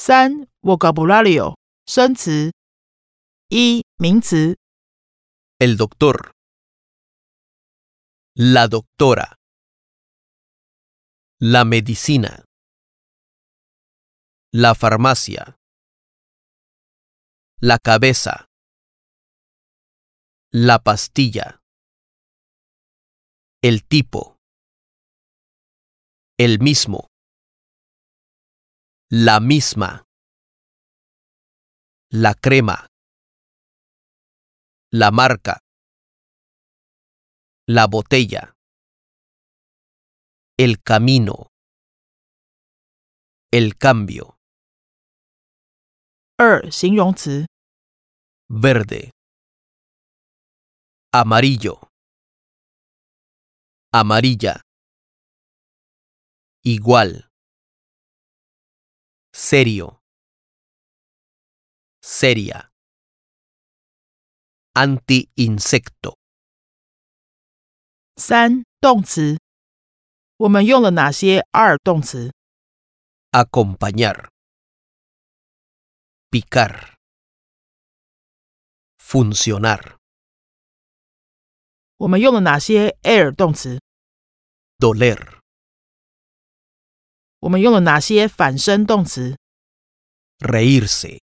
三 vocabulario 生词。一名词 El doctor. La doctora. La medicina. La farmacia. La cabeza. La pastilla. El tipo. El mismo. La misma. La crema. La marca. La botella. El camino. El cambio. 二形容词 Verde. Amarillo. Amarilla. Igual. Serio. Seria. Anti-insecto. 三动词。我们用了哪些 are 动词？ Acompañar. Picar. Funcionar. 我们用了哪些 air 动词？ Doler. 我们用了哪些反身动词？ Reírse.